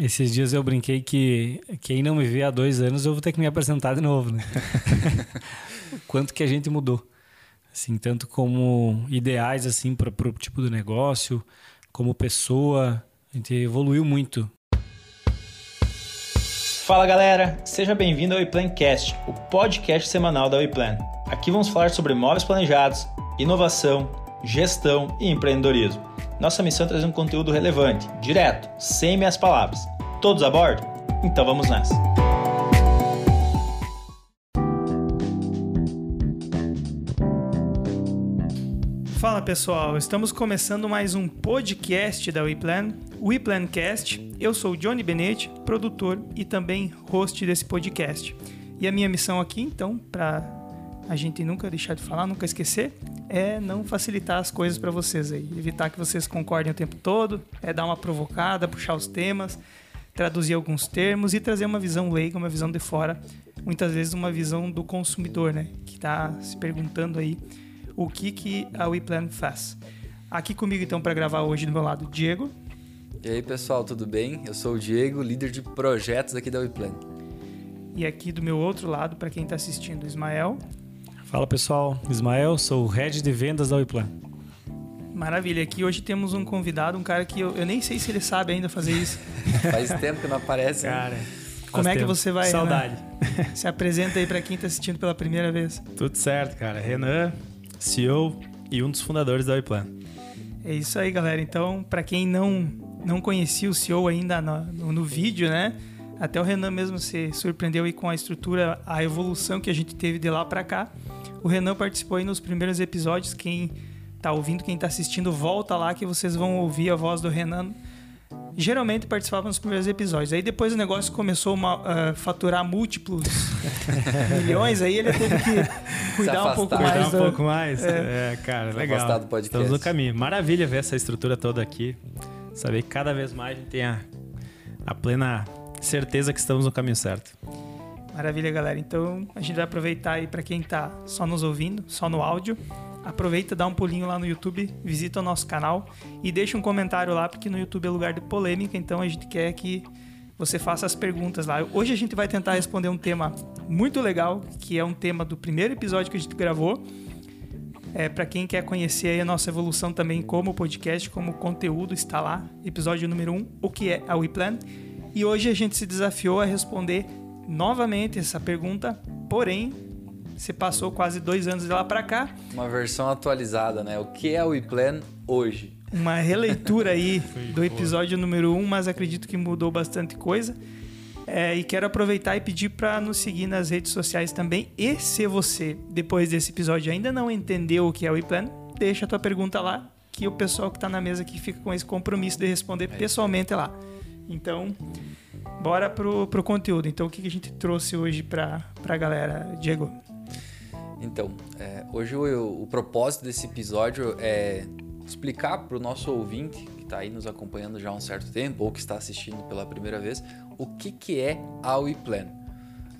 Esses dias eu brinquei que quem não me vê há dois anos eu vou ter que me apresentar de novo, né? o quanto que a gente mudou. Assim, tanto como ideais assim para o tipo de negócio, como pessoa, a gente evoluiu muito. Fala galera, seja bem-vindo ao WePlancast, o podcast semanal da WePlan. Aqui vamos falar sobre móveis planejados, inovação, gestão e empreendedorismo. Nossa missão é trazer um conteúdo relevante, direto, sem meias palavras. Todos a bordo? Então vamos nessa. Fala pessoal, estamos começando mais um podcast da WePlan, WePlancast. Eu sou o Johnny Benetti, produtor e também host desse podcast. E a minha missão aqui, então, para a gente nunca deixar de falar, nunca esquecer, é não facilitar as coisas para vocês aí, evitar que vocês concordem o tempo todo, é dar uma provocada, puxar os temas, traduzir alguns termos e trazer uma visão leiga, uma visão de fora, muitas vezes uma visão do consumidor, né, que está se perguntando aí o que que a WePlan faz. Aqui comigo então para gravar hoje do meu lado, Diego. E aí pessoal, tudo bem? Eu sou o Diego, líder de projetos aqui da WePlan. E aqui do meu outro lado, para quem está assistindo, Ismael. Fala pessoal, Ismael, sou o head de vendas da Wiplan. Maravilha, aqui hoje temos um convidado, um cara que eu, eu nem sei se ele sabe ainda fazer isso. Faz tempo que não aparece. Cara, como é que você vai? Saudade. Renan? Se apresenta aí para quem está assistindo pela primeira vez. Tudo certo, cara. Renan, CEO e um dos fundadores da Wiplan. É isso aí, galera. Então, para quem não não conhecia o CEO ainda no, no, no vídeo, né? Até o Renan mesmo se surpreendeu aí com a estrutura, a evolução que a gente teve de lá para cá. O Renan participou aí nos primeiros episódios. Quem tá ouvindo, quem tá assistindo, volta lá que vocês vão ouvir a voz do Renan. Geralmente participava nos primeiros episódios. Aí depois o negócio começou a uh, faturar múltiplos milhões, aí ele teve que cuidar um pouco mais. Cuidar um do... pouco mais. É, é cara, legal. Do podcast. Estamos no caminho. Maravilha ver essa estrutura toda aqui. Saber que cada vez mais a gente tem a, a plena certeza que estamos no caminho certo. Maravilha, galera. Então a gente vai aproveitar aí para quem está só nos ouvindo, só no áudio. Aproveita, dá um pulinho lá no YouTube, visita o nosso canal e deixa um comentário lá, porque no YouTube é lugar de polêmica, então a gente quer que você faça as perguntas lá. Hoje a gente vai tentar responder um tema muito legal, que é um tema do primeiro episódio que a gente gravou. É, para quem quer conhecer a nossa evolução também como podcast, como conteúdo, está lá, episódio número 1, um, o que é a WePlan. E hoje a gente se desafiou a responder novamente essa pergunta, porém, você passou quase dois anos de lá para cá. Uma versão atualizada, né? O que é o iPlan hoje? Uma releitura aí do episódio número 1, um, mas acredito que mudou bastante coisa. É, e quero aproveitar e pedir para nos seguir nas redes sociais também. E se você, depois desse episódio, ainda não entendeu o que é o iPlan, deixa a tua pergunta lá, que o pessoal que está na mesa aqui fica com esse compromisso de responder é pessoalmente lá. Então, bora pro, pro conteúdo. Então, o que, que a gente trouxe hoje para a galera, Diego? Então, é, hoje o, o, propósito desse episódio é explicar para o nosso ouvinte, que está aí nos acompanhando já há um certo tempo, ou que está assistindo pela primeira vez, o que, que é a WePlan.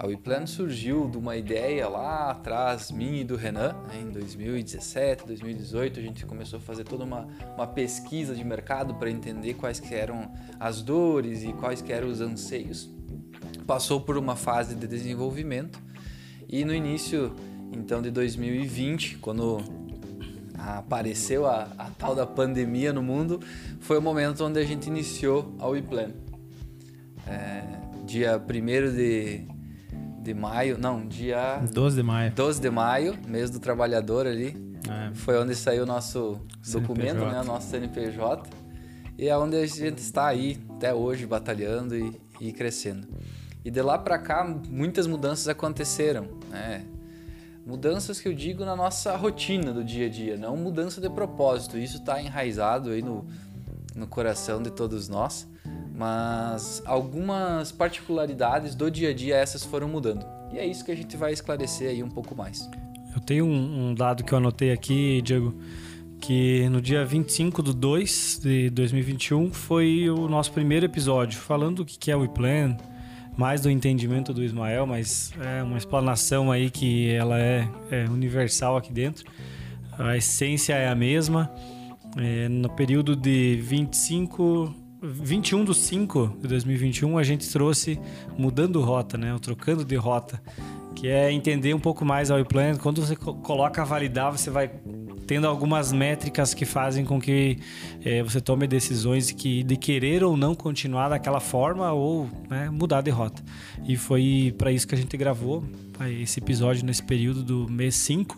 A WePlan surgiu de uma ideia lá atrás, minha e do Renan, né, em 2017, 2018. A gente começou a fazer toda uma, uma pesquisa de mercado para entender quais que eram as dores e quais que eram os anseios. Passou por uma fase de desenvolvimento e no início então de 2020, quando apareceu a, a tal da pandemia no mundo, foi o momento onde a gente iniciou a WePlan. É, dia 1 de de maio, não, dia 12 de maio. 12 de maio, mês do trabalhador ali. É. Foi onde saiu o nosso documento, CNPJ. né, nosso CNPJ. E é onde a gente está aí até hoje batalhando e, e crescendo. E de lá para cá muitas mudanças aconteceram, né? Mudanças que eu digo na nossa rotina do dia a dia, não mudança de propósito. Isso está enraizado aí no, no coração de todos nós mas algumas particularidades do dia a dia essas foram mudando. E é isso que a gente vai esclarecer aí um pouco mais. Eu tenho um, um dado que eu anotei aqui, Diego, que no dia 25 de 2 de 2021 foi o nosso primeiro episódio, falando do que é o WePlan, mais do entendimento do Ismael, mas é uma explanação aí que ela é, é universal aqui dentro. A essência é a mesma. É, no período de 25 21 do 5 de 2021 a gente trouxe mudando rota, né? O trocando de rota, que é entender um pouco mais a WePlan. Quando você coloca validar, você vai tendo algumas métricas que fazem com que é, você tome decisões que, de querer ou não continuar daquela forma ou né, mudar de rota. E foi para isso que a gente gravou esse episódio nesse período do mês 5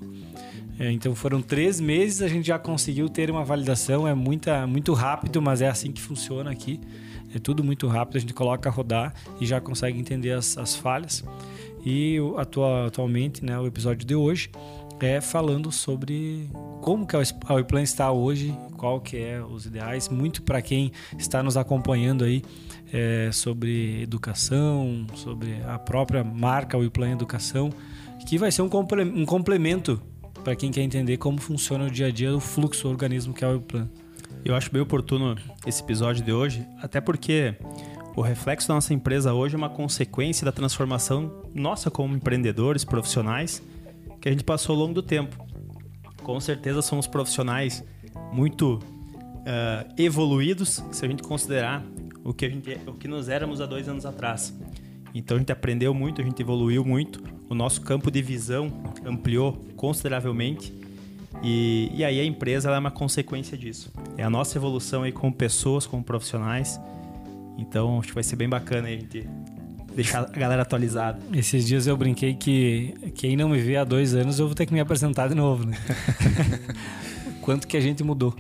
é, então foram três meses, a gente já conseguiu ter uma validação. É muita, muito rápido, mas é assim que funciona aqui. É tudo muito rápido, a gente coloca a rodar e já consegue entender as, as falhas. E atua, atualmente, né, o episódio de hoje é falando sobre como que a Weplan está hoje, qual que é os ideais, muito para quem está nos acompanhando aí é, sobre educação, sobre a própria marca Weplan Educação, que vai ser um, complemento para quem quer entender como funciona o dia a dia do fluxo do organismo que é o plano. Eu acho bem oportuno esse episódio de hoje, até porque o reflexo da nossa empresa hoje é uma consequência da transformação nossa como empreendedores, profissionais, que a gente passou ao longo do tempo. Com certeza somos profissionais muito uh, evoluídos, se a gente considerar o que, a gente, o que nós éramos há dois anos atrás. Então a gente aprendeu muito, a gente evoluiu muito, o nosso campo de visão ampliou consideravelmente e, e aí a empresa é uma consequência disso. É a nossa evolução aí como pessoas, como profissionais. Então acho que vai ser bem bacana a gente deixar a galera atualizada. Esses dias eu brinquei que quem não me vê há dois anos eu vou ter que me apresentar de novo, né? Quanto que a gente mudou.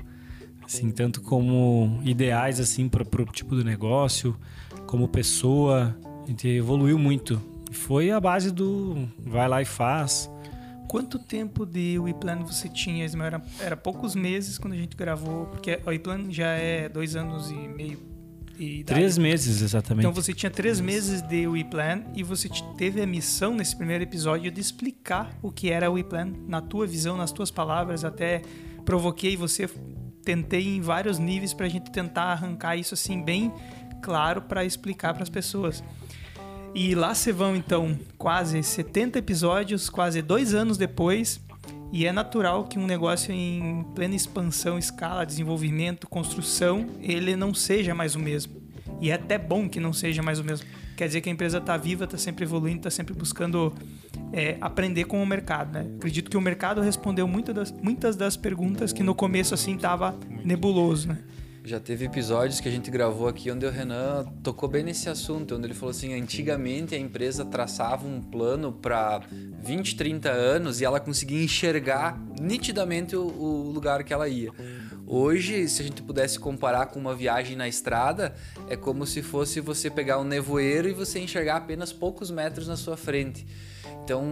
Assim, tanto como ideais assim para o tipo de negócio, como pessoa, a gente evoluiu muito. Foi a base do vai lá e faz. Quanto tempo de WePlan você tinha, Ismael? Era, era poucos meses quando a gente gravou, porque o WePlan já é dois anos e meio de Três meses, exatamente. Então você tinha três meses de WePlan e você teve a missão nesse primeiro episódio de explicar o que era o WePlan na tua visão, nas tuas palavras. Até provoquei você, tentei em vários níveis para a gente tentar arrancar isso assim bem claro para explicar para as pessoas. E lá se vão, então, quase 70 episódios, quase dois anos depois. E é natural que um negócio em plena expansão, escala, desenvolvimento, construção, ele não seja mais o mesmo. E é até bom que não seja mais o mesmo. Quer dizer que a empresa está viva, está sempre evoluindo, está sempre buscando é, aprender com o mercado. Né? Acredito que o mercado respondeu muitas das, muitas das perguntas que no começo assim estava nebuloso. Né? Já teve episódios que a gente gravou aqui onde o Renan tocou bem nesse assunto, onde ele falou assim: antigamente a empresa traçava um plano para 20, 30 anos e ela conseguia enxergar nitidamente o, o, lugar que ela ia. Hoje, se a gente pudesse comparar com uma viagem na estrada, é como se fosse você pegar um nevoeiro e você enxergar apenas poucos metros na sua frente. Então,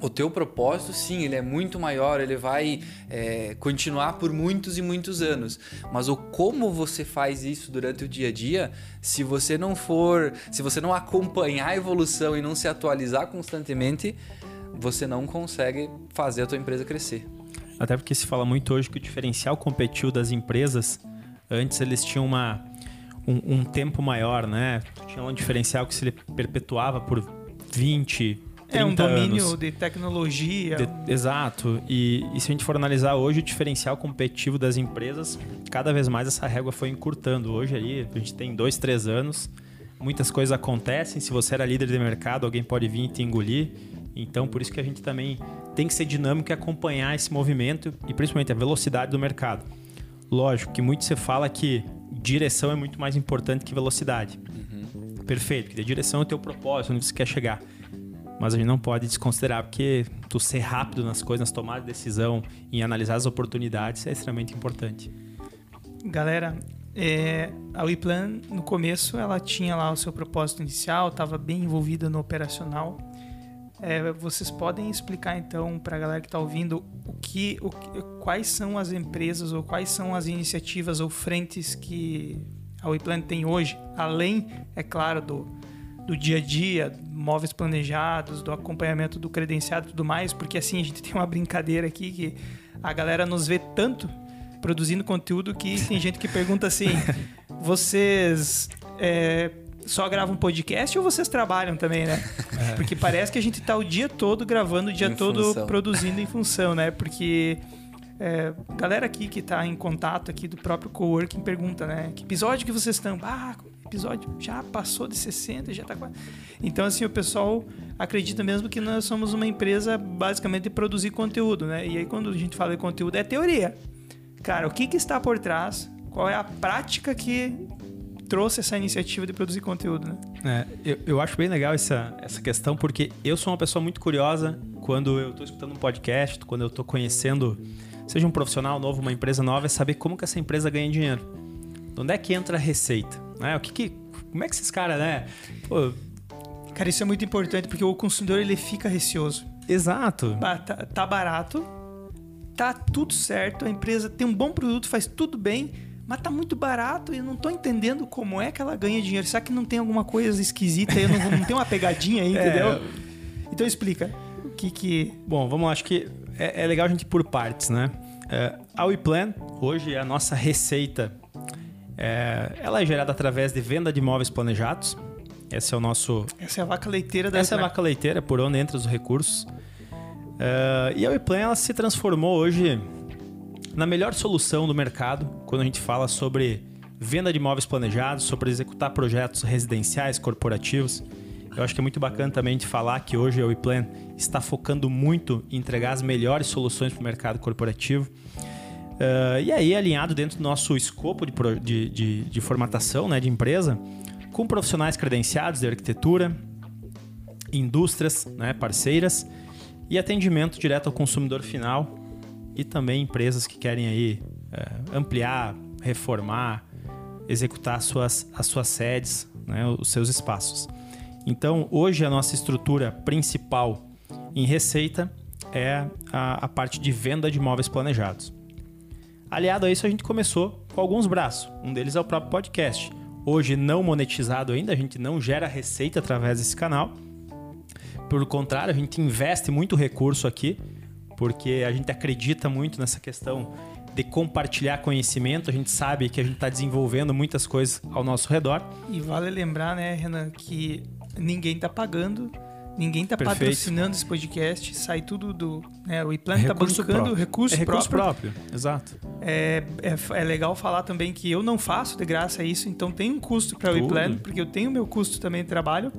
o teu propósito, sim, ele é muito maior, ele vai é, continuar por muitos e muitos anos. Mas o como você faz isso durante o dia a dia, se você não for, se você não acompanhar a evolução e não se atualizar constantemente, você não consegue fazer a tua empresa crescer. Até porque se fala muito hoje que o diferencial competitivo das empresas, antes eles tinham uma, um, um tempo maior, né? Tinha um diferencial que se perpetuava por 20, é um domínio anos. de tecnologia. De, exato. E, e, se a gente for analisar hoje o diferencial competitivo das empresas, cada vez mais essa régua foi encurtando. Hoje aí a gente tem dois, três anos, muitas coisas acontecem. Se você era líder de mercado, alguém pode vir e te engolir. Então, por isso que a gente também tem que ser dinâmico e acompanhar esse movimento e principalmente a velocidade do mercado. Lógico que muito se fala que direção é muito mais importante que velocidade. Uhum. Perfeito, porque a direção é o teu propósito, onde você quer chegar mas a gente não pode desconsiderar, porque tu ser rápido nas coisas, nas tomadas de decisão, em analisar as oportunidades é extremamente importante. Galera, é, a WePlan, no começo, ela tinha lá o seu propósito inicial, estava bem envolvida no operacional. É, vocês podem explicar então para a galera que está ouvindo o que, o, quais são as empresas ou quais são as iniciativas ou frentes que a WePlan tem hoje, além, é claro, do, do dia a dia, móveis planejados, do acompanhamento do credenciado e tudo mais, porque assim a gente tem uma brincadeira aqui que a galera nos vê tanto produzindo conteúdo que tem gente que pergunta assim: vocês é, só gravam podcast ou vocês trabalham também, né? É. Porque parece que a gente tá o dia todo gravando, o dia em todo função. produzindo em função, né? Porque É, galera aqui que está em contato aqui do próprio coworking pergunta, né? Que episódio que vocês estão? Ah, episódio já passou de 60, já está quase. Então, assim, o pessoal acredita mesmo que nós somos uma empresa basicamente de produzir conteúdo, né? E aí, quando a gente fala de conteúdo, é teoria. Cara, o que, que está por trás? Qual é a prática que trouxe essa iniciativa de produzir conteúdo, né? É, eu, eu acho bem legal essa, essa questão, porque eu sou uma pessoa muito curiosa quando eu estou escutando um podcast, quando eu estou conhecendo, seja um profissional novo, uma empresa nova, é saber como que essa empresa ganha dinheiro. Onde é que entra a receita? Né? O que, que como é que esses caras, né? Pô, Cara, isso é muito importante porque o consumidor ele fica receoso. exato. Tá, tá barato, tá tudo certo, a empresa tem um bom produto, faz tudo bem, mas tá muito barato e eu não tô entendendo como é que ela ganha dinheiro. Será que não tem alguma coisa esquisita aí? Não, não tem uma pegadinha aí, É, entendeu? Então explica. O que que. Bom, vamos lá. Acho que é, é legal a gente ir por partes, né? É, a WePlan, hoje, a nossa receita, é, ela é gerada através de venda de imóveis planejados. Esse é o nosso... Essa é a vaca leiteira da Essa é a vaca leiteira, por onde entram os recursos. É, e a WePlan, ela se transformou hoje na melhor solução do mercado quando a gente fala sobre venda de imóveis planejados, sobre executar projetos residenciais, corporativos. Eu acho que é muito bacana também de falar que hoje a WePlan está focando muito em entregar as melhores soluções para o mercado corporativo. Uh, e aí, alinhado dentro do nosso escopo de, de, de- de formatação né, de empresa, com profissionais credenciados de arquitetura, indústrias né, parceiras e atendimento direto ao consumidor final e também empresas que querem aí eh, ampliar, reformar, executar as suas, as suas sedes, né, os seus espaços. Então, hoje a nossa estrutura principal em receita é a, a parte de venda de imóveis planejados. Aliado a isso, a gente começou com alguns braços. Um deles é o próprio podcast. Hoje não monetizado ainda, a gente não gera receita através desse canal. Pelo contrário, a gente investe muito recurso aqui, porque a gente acredita muito nessa questão de compartilhar conhecimento. A gente sabe que a gente está desenvolvendo muitas coisas ao nosso redor. E vale lembrar, né, Renan, que ninguém tá pagando, ninguém tá Perfeito. patrocinando esse podcast, sai tudo do. Né, o iPlan tá Recurso bancando próprio. recurso, é recurso próprio. próprio, exato. É, é, é legal falar também que eu não faço de graça isso, então tem um custo para o iPlan, porque eu tenho meu custo também de trabalho.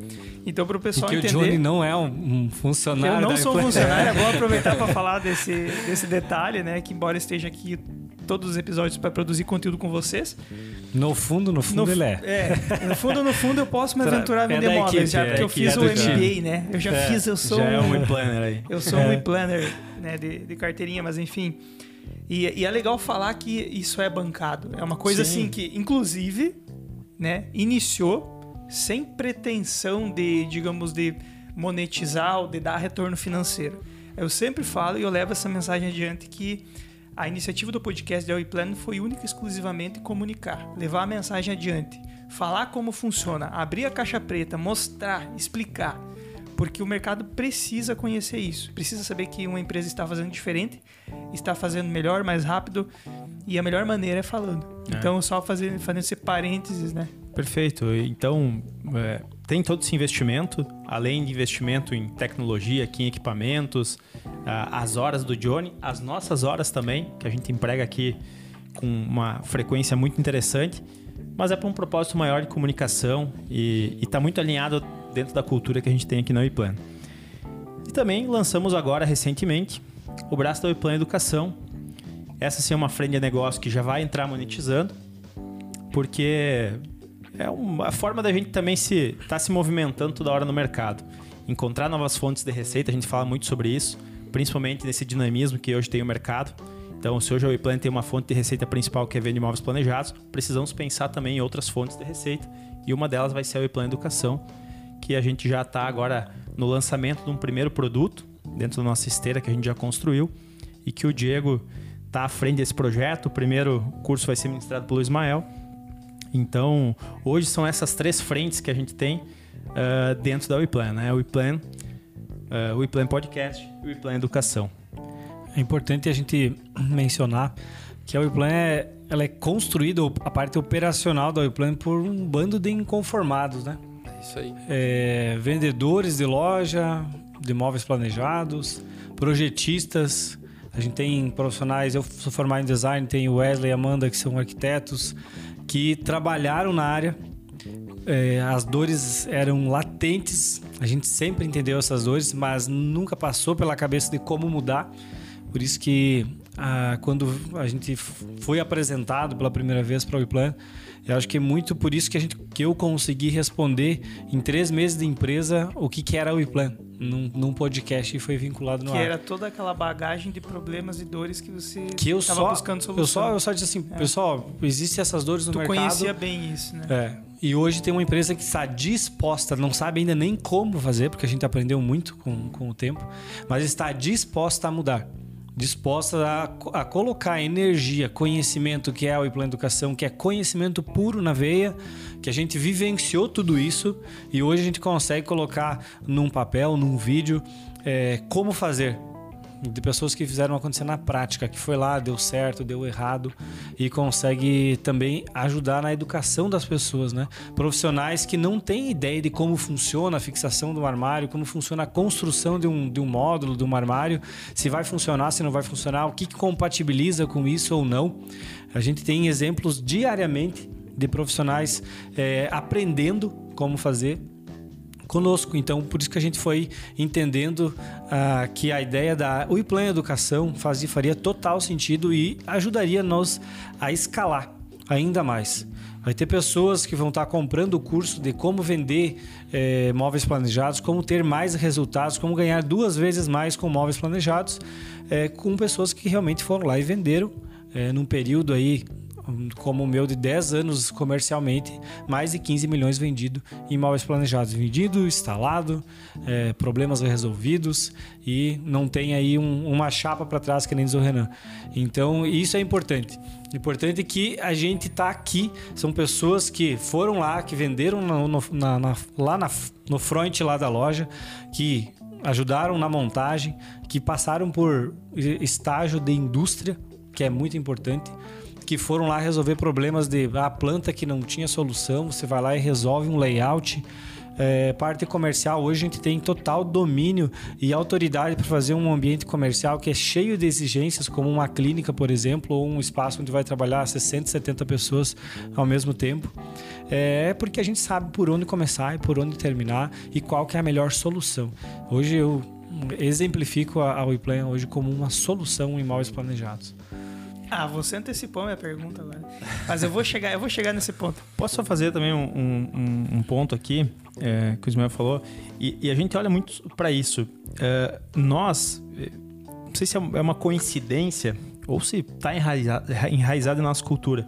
Então, para o pessoal Porque o entender. Johnny não é um, um que funcionário eu não da sou Iplan. funcionário, é bom aproveitar para falar desse, desse detalhe, né? Que embora esteja aqui todos os episódios para produzir conteúdo com vocês, No fundo, no fundo no, ele é. é, no fundo, no fundo, eu posso me aventurar a é vender da móveis, já é, porque eu que fiz é o. MBA, né? Eu já É, fiz, eu sou Já é um, planner aí. eu sou É. um e-planner né, de, de carteirinha, mas enfim. E, e é legal falar que isso é bancado. É uma coisa Sim. assim que, inclusive, né, iniciou sem pretensão de, digamos, de monetizar ou de dar retorno financeiro. Eu sempre falo e eu levo essa mensagem adiante que a iniciativa do podcast da Plan foi única e exclusivamente comunicar, levar a mensagem adiante, falar como funciona, abrir a caixa preta, mostrar, explicar. Porque o mercado precisa conhecer isso, precisa saber que uma empresa está fazendo diferente, está fazendo melhor, mais rápido, e a melhor maneira é falando. É. Então, só fazer, fazendo esse parênteses, né? Perfeito. Então, é, tem todo esse investimento, além de investimento em tecnologia, aqui em equipamentos, as horas do Johnny, as nossas horas também, que a gente emprega aqui com uma frequência muito interessante, mas é para um propósito maior de comunicação e está muito alinhado dentro da cultura que a gente tem aqui na Wiplan. E também lançamos agora, recentemente, o braço da Wiplan Educação. Essa sim é uma frente de negócio que já vai entrar monetizando, porque é uma forma da gente também se estar se movimentando toda hora no mercado. Encontrar novas fontes de receita, a gente fala muito sobre isso, principalmente nesse dinamismo que hoje tem o mercado. Então, se hoje a WePlan tem uma fonte de receita principal que é venda de imóveis planejados, precisamos pensar também em outras fontes de receita. E uma delas vai ser a WePlan Educação, que a gente já está agora no lançamento de um primeiro produto dentro da nossa esteira que a gente já construiu e que o Diego está à frente desse projeto. O primeiro curso vai ser ministrado pelo Ismael. Então, hoje são essas três frentes que a gente tem ah, dentro da WePlan, né? WePlan, o WePlan Podcast e WePlan Educação. É importante a gente mencionar que a Wiplan é, ela é construída, a parte operacional da Wiplan, por um bando de inconformados, né? É isso aí. É, vendedores de loja, de imóveis planejados, projetistas, A gente tem profissionais, eu sou formado em design, tem Wesley e Amanda, que são arquitetos, que trabalharam na área. É, as dores eram latentes, a gente sempre entendeu essas dores, mas nunca passou pela cabeça de como mudar. Por isso que ah, quando a gente foi apresentado pela primeira vez para o Iplan, eu acho que é muito por isso que, a gente, que eu consegui responder em três meses de empresa o que, que era o Iplan num, num podcast e foi vinculado no que ar. era toda aquela bagagem de problemas e dores que você que eu estava só, buscando solução. Eu só, eu só disse assim, É. pessoal, existem essas dores no tu mercado. conhecia bem isso, né? É. E hoje tem uma empresa que está disposta, não sabe ainda nem como fazer, porque a gente aprendeu muito com, com o tempo, mas está disposta a mudar. Disposta a, a colocar energia, conhecimento, que é o Plano Educação, que é conhecimento puro na veia, que a gente vivenciou tudo isso e hoje a gente consegue colocar num papel, num vídeo, é, como fazer de pessoas que fizeram acontecer na prática, que foi lá, deu certo, deu errado e consegue também ajudar na educação das pessoas, né? Profissionais que não têm ideia de como funciona a fixação do armário, como funciona a construção de um, de um módulo, de um armário, se vai funcionar, se não vai funcionar, o que, que compatibiliza com isso ou não. A gente tem exemplos diariamente de profissionais é, aprendendo como fazer conosco. Então, por isso que a gente foi entendendo ah, que a ideia da Uiplan Educação fazia, faria total sentido e ajudaria nós a escalar ainda mais. Vai ter pessoas que vão estar comprando o curso de como vender eh, móveis planejados, como ter mais resultados, como ganhar duas vezes mais com móveis planejados, eh, com pessoas que realmente foram lá e venderam eh, num período aí como o meu de 10 anos comercialmente, mais de 15 milhões vendido em imóveis planejados, vendido, instalado, é, problemas resolvidos e não tem aí um, uma chapa para trás que nem diz o Renan. Então isso é importante. Importante que a gente está aqui, são pessoas que foram lá, que venderam no, no, na, na, lá na, no front lá da loja, que ajudaram na montagem, que passaram por estágio de indústria, que é muito importante que foram lá resolver problemas de a planta que não tinha solução, você vai lá e resolve um layout. É, parte comercial, hoje a gente tem total domínio e autoridade para fazer um ambiente comercial que é cheio de exigências, como uma clínica, por exemplo, ou um espaço onde vai trabalhar 60, 70 pessoas ao mesmo tempo. É porque a gente sabe por onde começar e por onde terminar e qual que é a melhor solução. Hoje eu exemplifico a, a WePlan hoje como uma solução em imóveis planejados. Ah, você antecipou minha pergunta agora. Mas eu vou chegar, eu vou chegar nesse ponto. Posso só fazer também um, um, um ponto aqui é, que o Ismael falou e, e, a gente olha muito para isso. É, nós, não sei se é uma coincidência ou se está enraizado, enraizado em nossa cultura,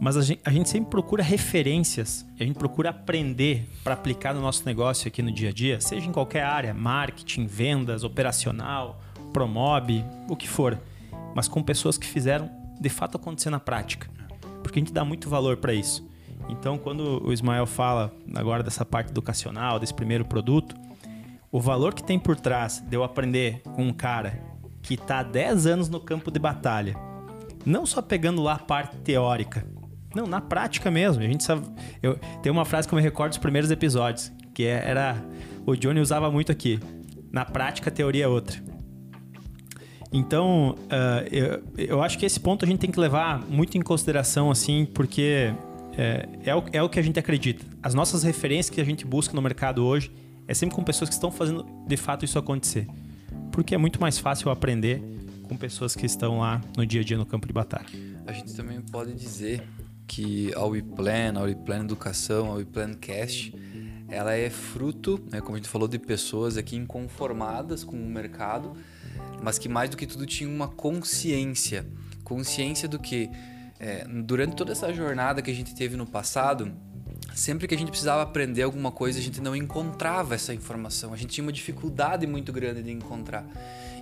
mas a gente, a gente sempre procura referências, a gente procura aprender para aplicar no nosso negócio aqui no dia a dia, seja em qualquer área, marketing, vendas, operacional, promob, o que for, mas com pessoas que fizeram de fato acontecer na prática. Porque a gente dá muito valor para isso. Então, quando o Ismael fala agora dessa parte educacional, desse primeiro produto, o valor que tem por trás de eu aprender com um cara que está há 10 anos no campo de batalha, não só pegando lá a parte teórica, não, na prática mesmo. A gente sabe. Eu, tem uma frase que eu me recordo dos primeiros episódios, que é, era. O Johnny usava muito aqui. Na prática, a teoria é outra. Então, uh, eu, eu acho que esse ponto a gente tem que levar muito em consideração, assim, porque é, é, o, é o que a gente acredita. As nossas referências que a gente busca no mercado hoje é sempre com pessoas que estão fazendo de fato isso acontecer. Porque é muito mais fácil aprender com pessoas que estão lá no dia a dia no campo de batalha. A gente também pode dizer que a WePlan, a WePlan Educação, a WePlan Cast, ela é fruto, né, como a gente falou, de pessoas aqui inconformadas com o mercado, mas que mais do que tudo tinha uma consciência. Consciência do que, é, durante toda essa jornada que a gente teve no passado, sempre que a gente precisava aprender alguma coisa, a gente não encontrava essa informação. A gente tinha uma dificuldade muito grande de encontrar.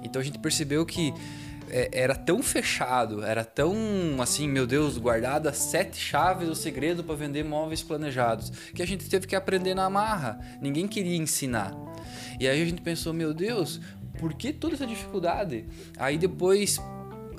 Então a gente percebeu que é, era tão fechado, era tão assim, meu Deus, guardada sete chaves o segredo para vender móveis planejados, que a gente teve que aprender na marra. Ninguém queria ensinar. E aí a gente pensou, meu Deus, por que toda essa dificuldade? Aí depois,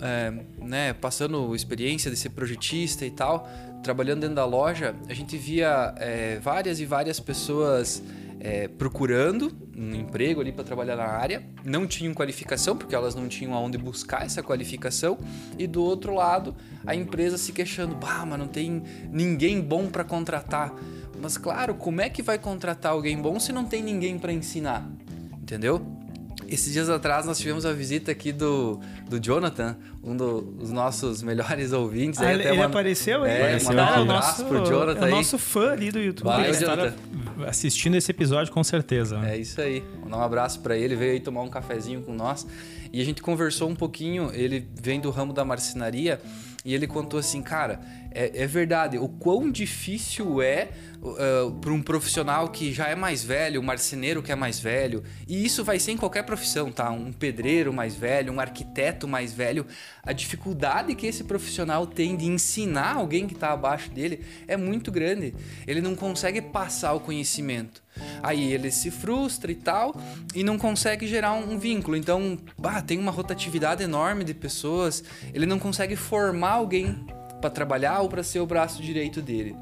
é, né, passando experiência de ser projetista e tal, trabalhando dentro da loja, a gente via é, várias e várias pessoas é, procurando um emprego ali para trabalhar na área, não tinham qualificação, porque elas não tinham aonde buscar essa qualificação, e do outro lado, a empresa se queixando: bah, mas não tem ninguém bom para contratar. Mas claro, como é que vai contratar alguém bom se não tem ninguém para ensinar? Entendeu? Esses dias atrás nós tivemos a visita aqui do, do Jonathan, um dos nossos melhores ouvintes. Ah, ele, ele apareceu aí? É, apareceu mandar um abraço pro Jonathan é o aí. nosso fã ali do YouTube. Valeu, Jonathan. Assistindo esse episódio, com certeza. né? É isso aí. Mandar um abraço para ele, veio aí tomar um cafezinho com nós. E a gente conversou um pouquinho, ele vem do ramo da marcenaria e ele contou assim, cara, é, é verdade, o quão difícil é para um profissional que já é mais velho, um marceneiro que é mais velho, e isso vai ser em qualquer profissão, tá? Um pedreiro mais velho, um arquiteto mais velho, a dificuldade que esse profissional tem de ensinar alguém que está abaixo dele é muito grande. Ele não consegue passar o conhecimento. Aí ele se frustra e tal, e não consegue gerar um, um vínculo. Então, bah, tem uma rotatividade enorme de pessoas, ele não consegue formar alguém para trabalhar ou para ser o braço direito dele.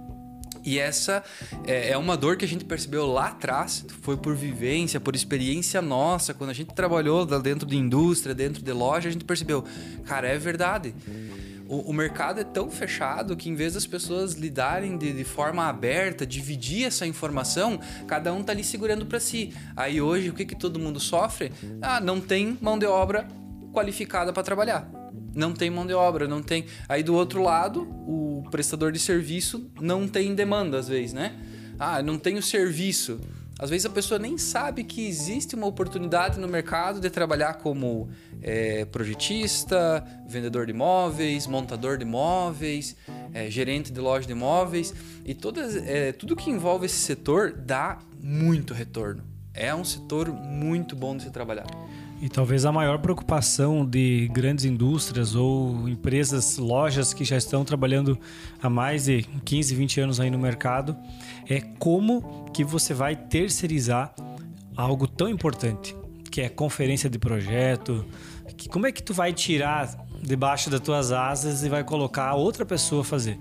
E essa é é uma dor que a gente percebeu lá atrás, foi por vivência, por experiência nossa, quando a gente trabalhou dentro de indústria, dentro de loja, a gente percebeu, cara, é verdade. O, o mercado é tão fechado que em vez das pessoas lidarem de, de forma aberta, dividir essa informação, cada um tá ali segurando para si. Aí hoje o que que todo mundo sofre? Ah, não tem mão de obra qualificada para trabalhar. Não tem mão de obra, não tem. Aí do outro lado, o prestador de serviço não tem demanda às vezes, né? Ah, não tem o serviço. Às vezes a pessoa nem sabe que existe uma oportunidade no mercado de trabalhar como é, projetista, vendedor de imóveis, montador de imóveis, é, gerente de loja de imóveis e todas, é, tudo que envolve esse setor dá muito retorno. É um setor muito bom de se trabalhar. E talvez a maior preocupação de grandes indústrias ou empresas, lojas que já estão trabalhando há mais de 15, 20 anos aí no mercado é como que você vai terceirizar algo tão importante, que é conferência de projeto, que como é que tu vai tirar debaixo das tuas asas e vai colocar outra pessoa fazer?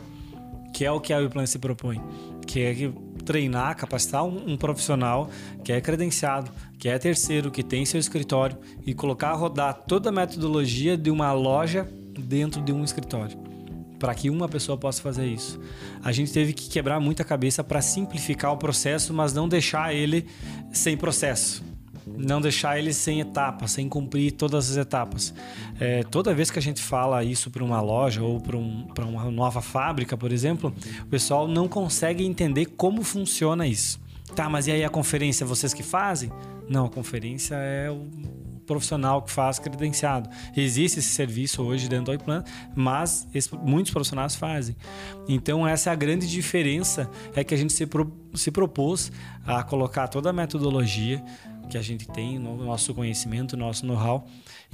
Que é o que a Wiplan se propõe, que é que treinar, capacitar um, um profissional que é credenciado, que é terceiro, que tem seu escritório e colocar a rodar toda a metodologia de uma loja dentro de um escritório. Para que uma pessoa possa fazer isso. A gente teve que quebrar muita cabeça para simplificar o processo, mas não deixar ele sem processo. Não deixar ele sem etapas, sem cumprir todas as etapas. É, toda vez que a gente fala isso para uma loja ou para um, uma nova fábrica, por exemplo, o pessoal não consegue entender como funciona isso. Tá, mas e aí a conferência, vocês que fazem? Não, a conferência é o profissional que faz credenciado. Existe esse serviço hoje dentro do iPlan, mas muitos profissionais fazem. Então essa é a grande diferença, é que a gente se, pro, se propôs a colocar toda a metodologia que a gente tem, no nosso conhecimento, nosso know-how,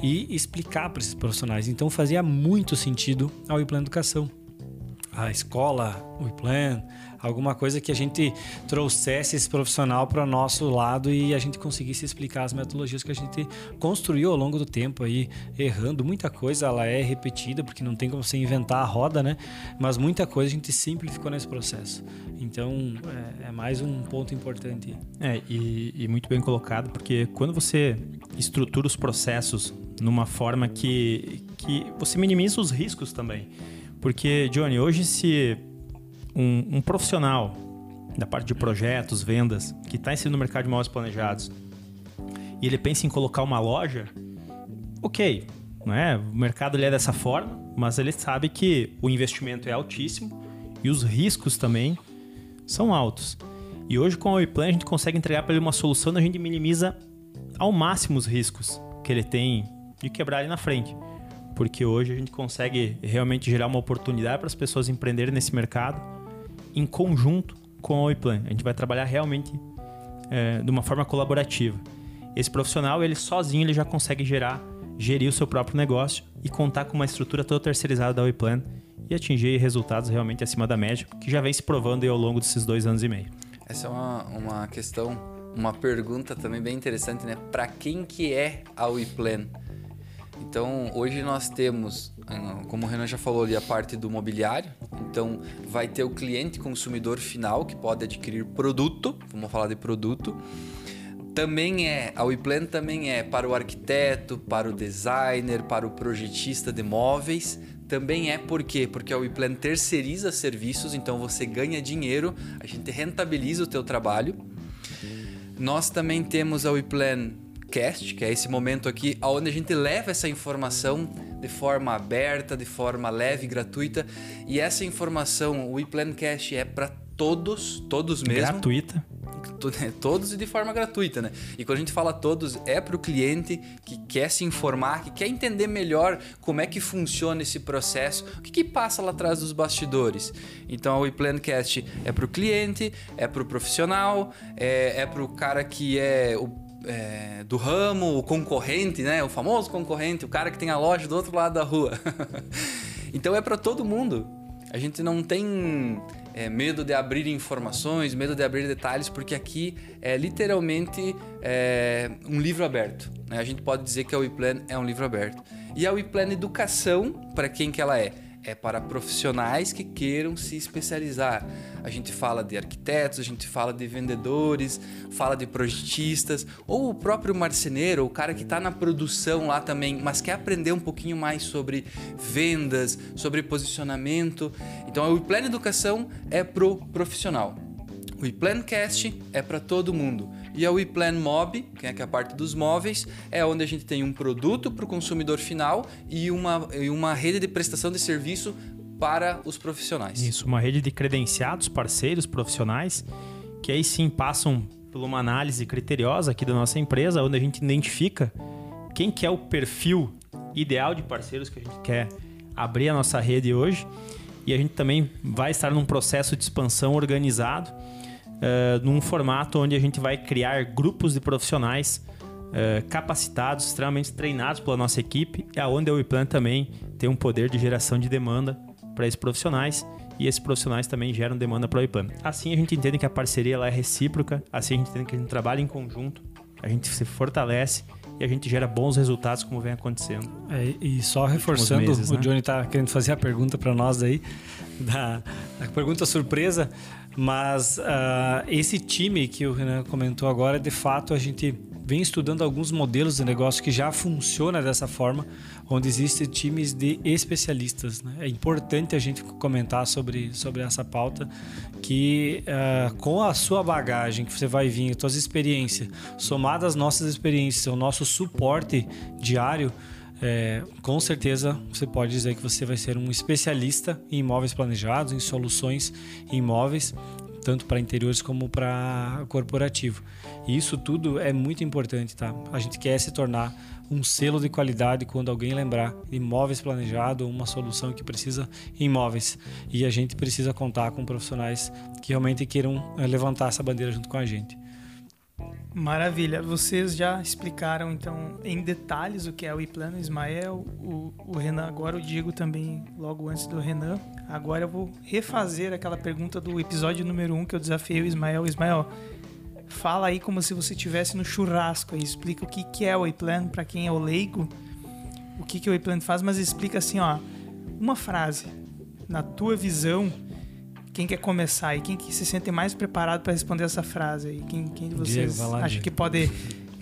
e explicar para esses profissionais. Então fazia muito sentido ao iPlan Educação. A escola, o iPlan, alguma coisa que a gente trouxesse esse profissional para o nosso lado e a gente conseguisse explicar as metodologias que a gente construiu ao longo do tempo aí, errando. Muita coisa ela é repetida, porque não tem como você inventar a roda, né? Mas muita coisa a gente simplificou nesse processo. Então, é, é mais um ponto importante. É, e, e muito bem colocado, porque quando você estrutura os processos numa forma que, que você minimiza os riscos também. Porque, Johnny, hoje se um, um profissional da parte de projetos, vendas, que está inserido no mercado de imóveis planejados, e ele pensa em colocar uma loja, ok, não é? o mercado ele é dessa forma, mas ele sabe que o investimento é altíssimo e os riscos também são altos. E hoje com o iPlan a gente consegue entregar para ele uma solução onde a gente minimiza ao máximo os riscos que ele tem de quebrar ali na frente. Porque hoje a gente consegue realmente gerar uma oportunidade para as pessoas empreenderem nesse mercado em conjunto com a Oiplan. A gente vai trabalhar realmente é, de uma forma colaborativa. Esse profissional, ele sozinho, ele já consegue gerar, gerir o seu próprio negócio e contar com uma estrutura toda terceirizada da Oiplan e atingir resultados realmente acima da média, que já vem se provando ao longo desses dois anos e meio. Essa é uma, uma questão, uma pergunta também bem interessante, né? Para quem que é a WePlan? Então, hoje nós temos, como o Renan já falou ali, a parte do mobiliário. Então, vai ter o cliente consumidor final que pode adquirir produto, vamos falar de produto. Também é, a WePlan também é para o arquiteto, para o designer, para o projetista de móveis. Também é por quê? Porque a WePlan terceiriza serviços, então você ganha dinheiro, a gente rentabiliza o teu trabalho. Nós também temos a WePlan Cast, que é esse momento aqui onde a gente leva essa informação de forma aberta, de forma leve, gratuita. E essa informação, o WePlancast é para todos, todos mesmo. Gratuita. Todos e de forma gratuita, né? E quando a gente fala todos, é para o cliente que quer se informar, que quer entender melhor como é que funciona esse processo, o que, que passa lá atrás dos bastidores. Então, o WePlancast é para o cliente, é para o profissional, é, é para o cara que é o é, do ramo, o concorrente, né? O famoso concorrente, o cara que tem a loja do outro lado da rua. então é para todo mundo. A gente não tem é, medo de abrir informações, medo de abrir detalhes, porque aqui é literalmente é, um livro aberto. Né? A gente pode dizer que a WePlan é um livro aberto. E a WePlan Educação, para quem que ela é? É para profissionais que queiram se especializar. A gente fala de arquitetos, a gente fala de vendedores, fala de projetistas, ou o próprio marceneiro, o cara que está na produção lá também, mas quer aprender um pouquinho mais sobre vendas, sobre posicionamento. Então, o Plan Educação é pro profissional. O ePlancast é para todo mundo. E a WePlan Mob, que é a parte dos móveis, é onde a gente tem um produto para o consumidor final e uma, e uma rede de prestação de serviço para os profissionais. Isso, uma rede de credenciados, parceiros, profissionais, que aí sim passam por uma análise criteriosa aqui da nossa empresa, onde a gente identifica quem que é o perfil ideal de parceiros que a gente quer abrir a nossa rede hoje. E a gente também vai estar num processo de expansão organizado uh, num formato onde a gente vai criar grupos de profissionais uh, capacitados, extremamente treinados pela nossa equipe, aonde a WePlan também tem um poder de geração de demanda para esses profissionais e esses profissionais também geram demanda para a WePlan. Assim a gente entende que a parceria ela é recíproca, assim a gente entende que a gente trabalha em conjunto, a gente se fortalece e a gente gera bons resultados como vem acontecendo. É, e só reforçando, meses, o né? Johnny está querendo fazer a pergunta para nós aí, da, a pergunta surpresa. Mas uh, esse time que o Renan comentou agora, de fato, a gente vem estudando alguns modelos de negócio que já funciona dessa forma, onde existem times de especialistas. Né? É importante a gente comentar sobre, sobre essa pauta, que uh, com a sua bagagem que você vai vir, suas experiências, somada às nossas experiências, o nosso suporte diário, é, com certeza você pode dizer que você vai ser um especialista em imóveis planejados, em soluções imóveis, tanto para interiores como para corporativo. E isso tudo é muito importante, tá? A gente quer se tornar um selo de qualidade quando alguém lembrar imóveis planejado, uma solução que precisa imóveis. E a gente precisa contar com profissionais que realmente queiram é, levantar essa bandeira junto com a gente. Maravilha. Vocês já explicaram, então, em detalhes o que é o e-plano, Ismael, o, o Renan, agora o Diego também, logo antes do Renan. Agora eu vou refazer aquela pergunta do episódio número 1 um que eu desafiei o Ismael. Ismael, fala aí como se você estivesse no churrasco e explica o que, que é o e-plano para quem é o leigo, o que, que o e-plano faz, mas explica assim, ó, uma frase, na tua visão, quem quer começar e quem que se sente mais preparado para responder essa frase aí? Quem, quem de vocês Diego, acha Diego. que pode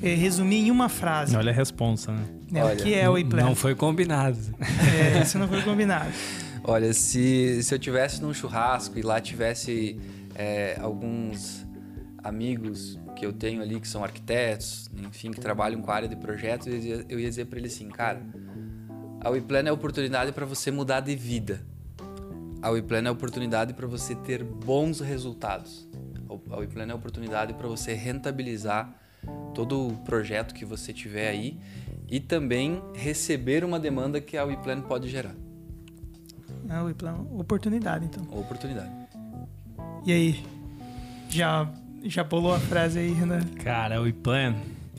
é, resumir em uma frase? Olha a resposta, né? É, Olha, o que é o e-plan? Não foi combinado. É, isso não foi combinado. Olha, se, se eu tivesse num churrasco e lá tivesse é, alguns amigos que eu tenho ali que são arquitetos, enfim, que trabalham com a área de projetos, eu ia, eu ia dizer para eles assim, cara, a WePlan é a oportunidade para você mudar de vida a WePlan é a oportunidade para você ter bons resultados. A WePlan é a oportunidade para você rentabilizar todo o projeto que você tiver aí e também receber uma demanda que a WePlan pode gerar. A WePlan, oportunidade então. Oportunidade. E aí, já já bolou a frase aí, Renan? Cara, o WePlan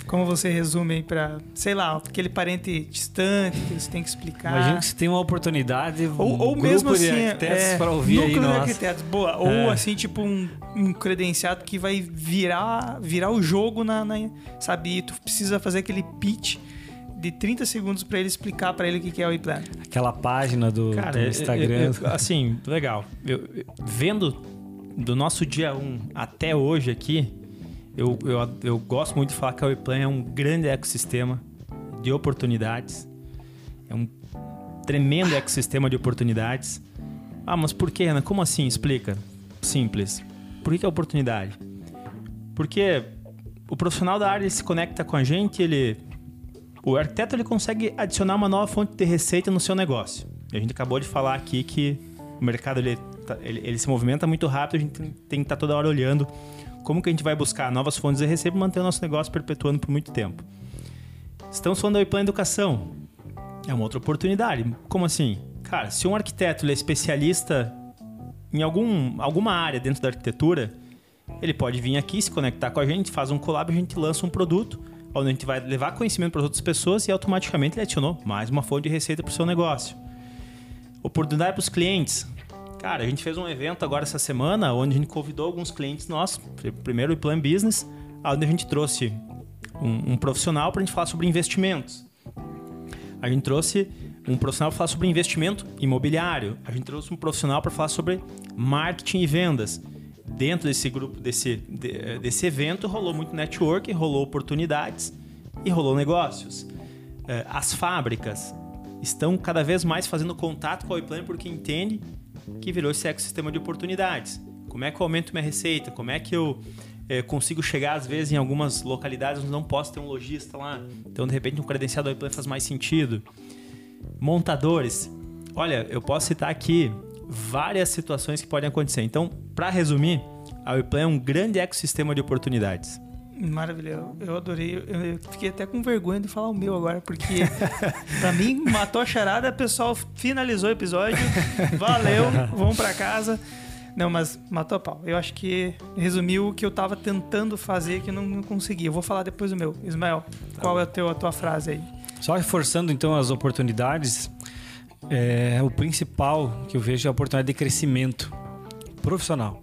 como você resume para, sei lá, aquele parente distante que você tem que explicar? Imagina que você tem uma oportunidade, ou, um ou mesmo assim, é, para ouvir aí, de arquitetos, boa. É. Ou assim, tipo um, um, credenciado que vai virar, virar o jogo na, na, sabe? E tu precisa fazer aquele pitch de 30 segundos para ele explicar para ele o que é o e-plan. Aquela página do, Cara, do eu- Instagram. eu- eu- assim, legal. Eu- eu- vendo do nosso dia 1 até hoje aqui, eu, eu, eu gosto muito de falar que a Weplan é um grande ecossistema de oportunidades. É um tremendo ecossistema de oportunidades. Ah, mas por que, Ana? Como assim? Explica. Simples. Por que, que é oportunidade? Porque o profissional da área se conecta com a gente, ele o arquiteto ele consegue adicionar uma nova fonte de receita no seu negócio. E a gente acabou de falar aqui que o mercado ele, tá- ele, ele se movimenta muito rápido, a gente tem, tem que estar toda hora olhando como que a gente vai buscar novas fontes de receita para manter o nosso negócio perpetuando por muito tempo. Estamos falando da Iplan Educação. É uma outra oportunidade. Como assim? Cara, se um arquiteto é especialista em algum, alguma área dentro da arquitetura, ele pode vir aqui se conectar com a gente, faz um collab, a gente lança um produto, onde a gente vai levar conhecimento para outras pessoas e automaticamente ele adicionou mais uma fonte de receita para o seu negócio. Oportunidade para os clientes. Cara, a gente fez um evento agora essa semana onde a gente convidou alguns clientes nossos, primeiro o Plan Business, onde a gente trouxe um, um profissional para a gente falar sobre investimentos. A gente trouxe um profissional para falar sobre investimento imobiliário. A gente trouxe um profissional para falar sobre marketing e vendas. Dentro desse grupo, desse, de- desse evento, rolou muito network, rolou oportunidades e rolou negócios. Eh, As fábricas estão cada vez mais fazendo contato com a Iplan porque entende que virou esse ecossistema de oportunidades. Como é que eu aumento minha receita? Como é que eu eh, consigo chegar, às vezes, em algumas localidades onde não posso ter um lojista lá? Então, de repente, um credenciado Iplan faz mais sentido. Montadores. Olha, eu posso citar aqui várias situações que podem acontecer. Então, para resumir, a Iplan é um grande ecossistema de oportunidades. Maravilha, eu adorei. Eu eu fiquei até com vergonha de falar o meu agora, porque pra mim matou a charada, o pessoal finalizou o episódio. Valeu, vamos pra casa. Não, mas matou a pau. Eu acho que resumiu o que eu tava tentando fazer que não, não consegui. Eu vou falar depois do meu. Ismael, qual é a, teu, a tua frase aí? Só reforçando então as oportunidades, é, o principal que eu vejo é a oportunidade de crescimento profissional.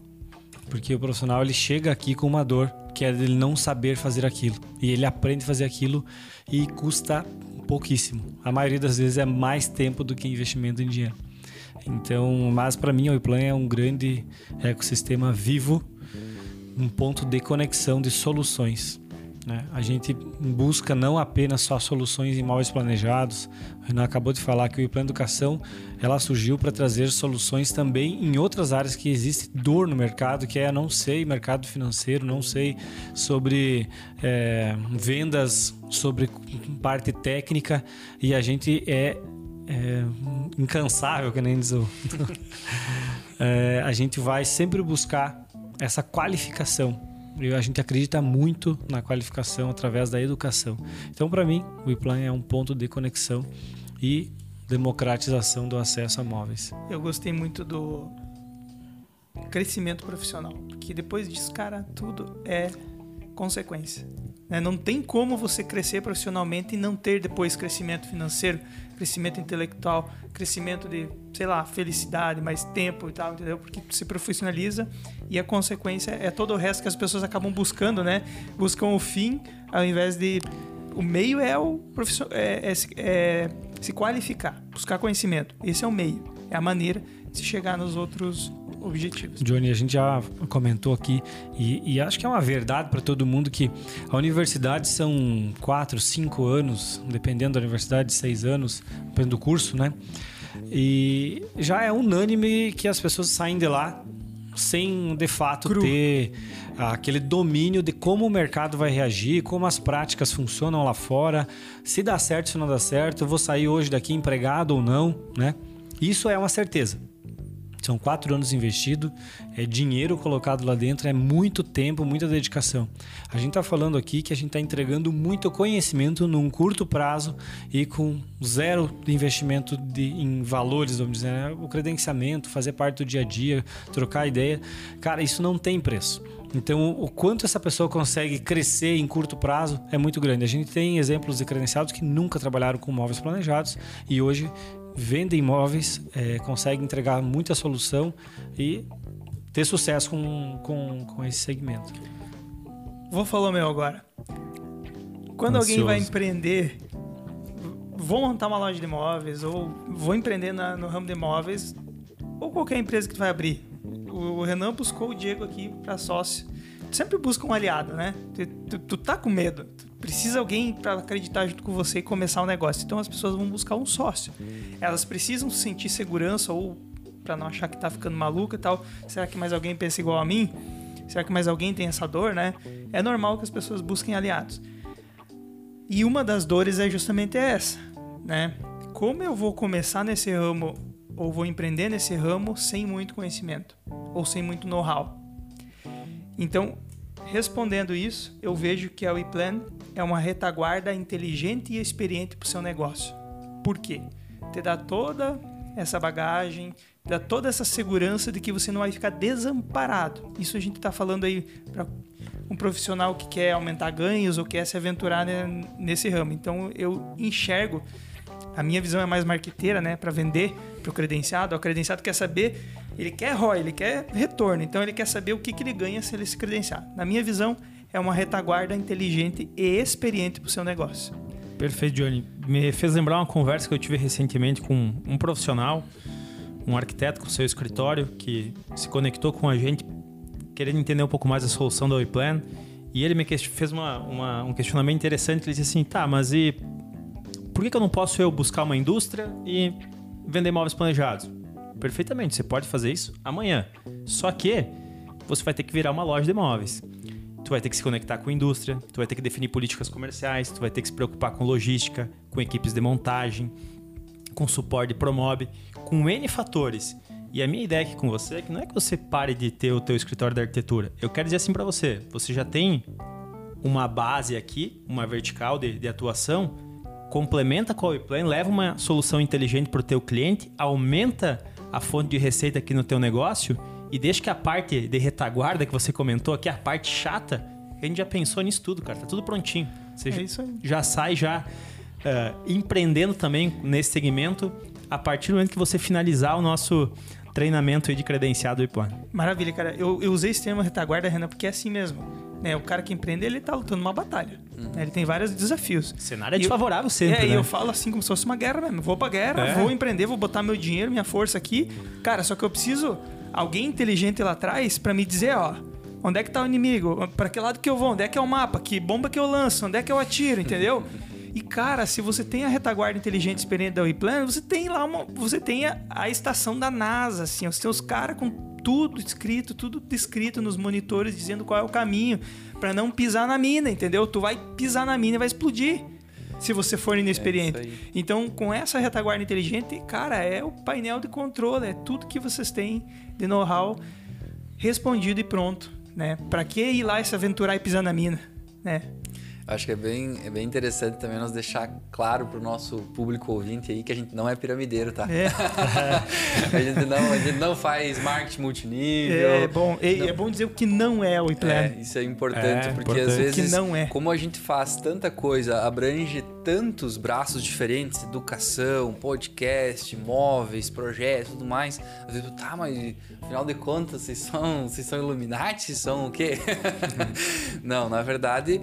Porque o profissional ele chega aqui com uma dor, que é ele não saber fazer aquilo. E ele aprende a fazer aquilo e custa pouquíssimo. A maioria das vezes é mais tempo do que investimento em dinheiro. Então, mas para mim o iPlan é um grande ecossistema vivo, um ponto de conexão de soluções. Né? A gente busca não apenas só soluções em imóveis planejados. O Renan acabou de falar que o Plan Educação ela surgiu para trazer soluções também em outras áreas que existe dor no mercado, que é não sei mercado financeiro, não sei sobre é, vendas, sobre parte técnica e a gente é, é incansável, que nem diz o. É, a gente vai sempre buscar essa qualificação. E a gente acredita muito na qualificação através da educação. Então, para mim, o iPlan é um ponto de conexão e democratização do acesso a móveis. Eu gostei muito do crescimento profissional, porque depois disso, cara, tudo é consequência. Né? Não tem como você crescer profissionalmente e não ter depois crescimento financeiro, crescimento intelectual, crescimento de, sei lá, felicidade, mais tempo e tal, entendeu? Porque se profissionaliza e a consequência é todo o resto que as pessoas acabam buscando, né? Buscam o fim ao invés de o meio é o profissio- é, é se- é se qualificar, buscar conhecimento. Esse é o meio, é a maneira se chegar nos outros objetivos. Johnny, a gente já comentou aqui e, e acho que é uma verdade para todo mundo que a universidade são quatro, cinco anos, dependendo da universidade, seis anos, dependendo do curso, né? E já é unânime que as pessoas saem de lá sem de fato Cru. ter aquele domínio de como o mercado vai reagir, como as práticas funcionam lá fora, se dá certo, se não dá certo, eu vou sair hoje daqui empregado ou não, né? Isso é uma certeza. São quatro anos investido, é dinheiro colocado lá dentro, é muito tempo, muita dedicação. A gente está falando aqui que a gente está entregando muito conhecimento num curto prazo e com zero de investimento de, em valores, vamos dizer, né? o credenciamento, fazer parte do dia a dia, trocar ideia. Cara, isso não tem preço. Então, o quanto essa pessoa consegue crescer em curto prazo é muito grande. A gente tem exemplos de credenciados que nunca trabalharam com móveis planejados e hoje vendem imóveis, é, conseguem entregar muita solução e ter sucesso com, com, com esse segmento. Vou falar o meu agora. Quando alguém vai Ansioso. empreender, vou montar uma loja de imóveis ou vou empreender na, no ramo de imóveis ou qualquer empresa que tu vai abrir. O, o Renan buscou o Diego aqui para sócio. Tu sempre busca um aliado, né? Tu, tu, tu tá com medo. Tu precisa alguém para acreditar junto com você e começar o um negócio. Então as pessoas vão buscar um sócio. Elas precisam sentir segurança ou para não achar que tá ficando maluca e tal. Será que mais alguém pensa igual a mim? Será que mais alguém tem essa dor, né? É normal que as pessoas busquem aliados. E uma das dores é justamente essa, né? Como eu vou começar nesse ramo ou vou empreender nesse ramo sem muito conhecimento ou sem muito know-how? Então, respondendo isso, eu vejo que a WePlan é uma retaguarda inteligente e experiente para o seu negócio. Por quê? Te dá toda essa bagagem, dá toda essa segurança de que você não vai ficar desamparado. Isso a gente está falando aí para um profissional que quer aumentar ganhos ou quer se aventurar nesse ramo. Então eu enxergo, a minha visão é mais marqueteira, né, para vender para o credenciado. O credenciado quer saber, ele quer ROI, ele quer retorno, então ele quer saber o que, que ele ganha se ele se credenciar. Na minha visão, é uma retaguarda inteligente e experiente para o seu negócio. Perfeito, Johnny. Me fez lembrar uma conversa que eu tive recentemente com um profissional, um arquiteto com seu escritório, que se conectou com a gente querendo entender um pouco mais a solução da WePlan. E ele me fez uma, uma, um questionamento interessante. Ele disse assim: tá, mas e por que, que eu não posso eu buscar uma indústria e vender imóveis planejados? Perfeitamente, você pode fazer isso amanhã. Só que você vai ter que virar uma loja de imóveis. Tu vai ter que se conectar com a indústria, tu vai ter que definir políticas comerciais, tu vai ter que se preocupar com logística, com equipes de montagem, com suporte Promob, com N fatores. E a minha ideia aqui com você é que não é que você pare de ter o teu escritório de arquitetura. Eu quero dizer assim para você, você já tem uma base aqui, uma vertical de, de atuação, complementa com a WePlan, leva uma solução inteligente para o teu cliente, aumenta a fonte de receita aqui no teu negócio e deixa que a parte de retaguarda que você comentou aqui, a parte chata, a gente já pensou nisso tudo, cara. Tá tudo prontinho. Você é já, já sai já uh, empreendendo também nesse segmento a partir do momento que você finalizar o nosso treinamento de credenciado IPON. Maravilha, cara. Eu, eu usei esse termo retaguarda, Renan, porque é assim mesmo. Né? O cara que empreende, ele tá lutando uma batalha. Uhum. Ele tem vários desafios. O cenário é desfavorável sempre, é, né? E eu falo assim como se fosse uma guerra mesmo. Vou pra guerra, é. vou empreender, vou botar meu dinheiro, minha força aqui. Cara, só que eu preciso alguém inteligente lá atrás para me dizer, ó, onde é que tá o inimigo? Para que lado que eu vou? Onde é que é o mapa? Que bomba que eu lanço? Onde é que eu atiro? Entendeu? E cara, se você tem a retaguarda inteligente experiente da WePlan, você tem lá uma, você tem a, a estação da NASA, assim, você tem os caras com tudo escrito, tudo descrito nos monitores dizendo qual é o caminho para não pisar na mina, entendeu? Tu vai pisar na mina e vai explodir se você for inexperiente. É então, com essa retaguarda inteligente, cara, é o painel de controle, é tudo que vocês têm de know-how respondido e pronto, né? Para que ir lá se aventurar e pisar na mina, né? Acho que é bem, é bem interessante também nós deixar claro para o nosso público ouvinte aí que a gente não é piramideiro, tá? É. a, gente não, a gente não faz marketing multinível. É bom, é, é bom dizer o que não é o IPLAN. É, isso é importante, é, porque importante. às vezes, que não é. como a gente faz tanta coisa, abrange tantos braços diferentes, educação, podcast, móveis, projetos, tudo mais. Às vezes, tá, mas afinal de contas, vocês são, vocês são Illuminati? Vocês são o quê? não, na verdade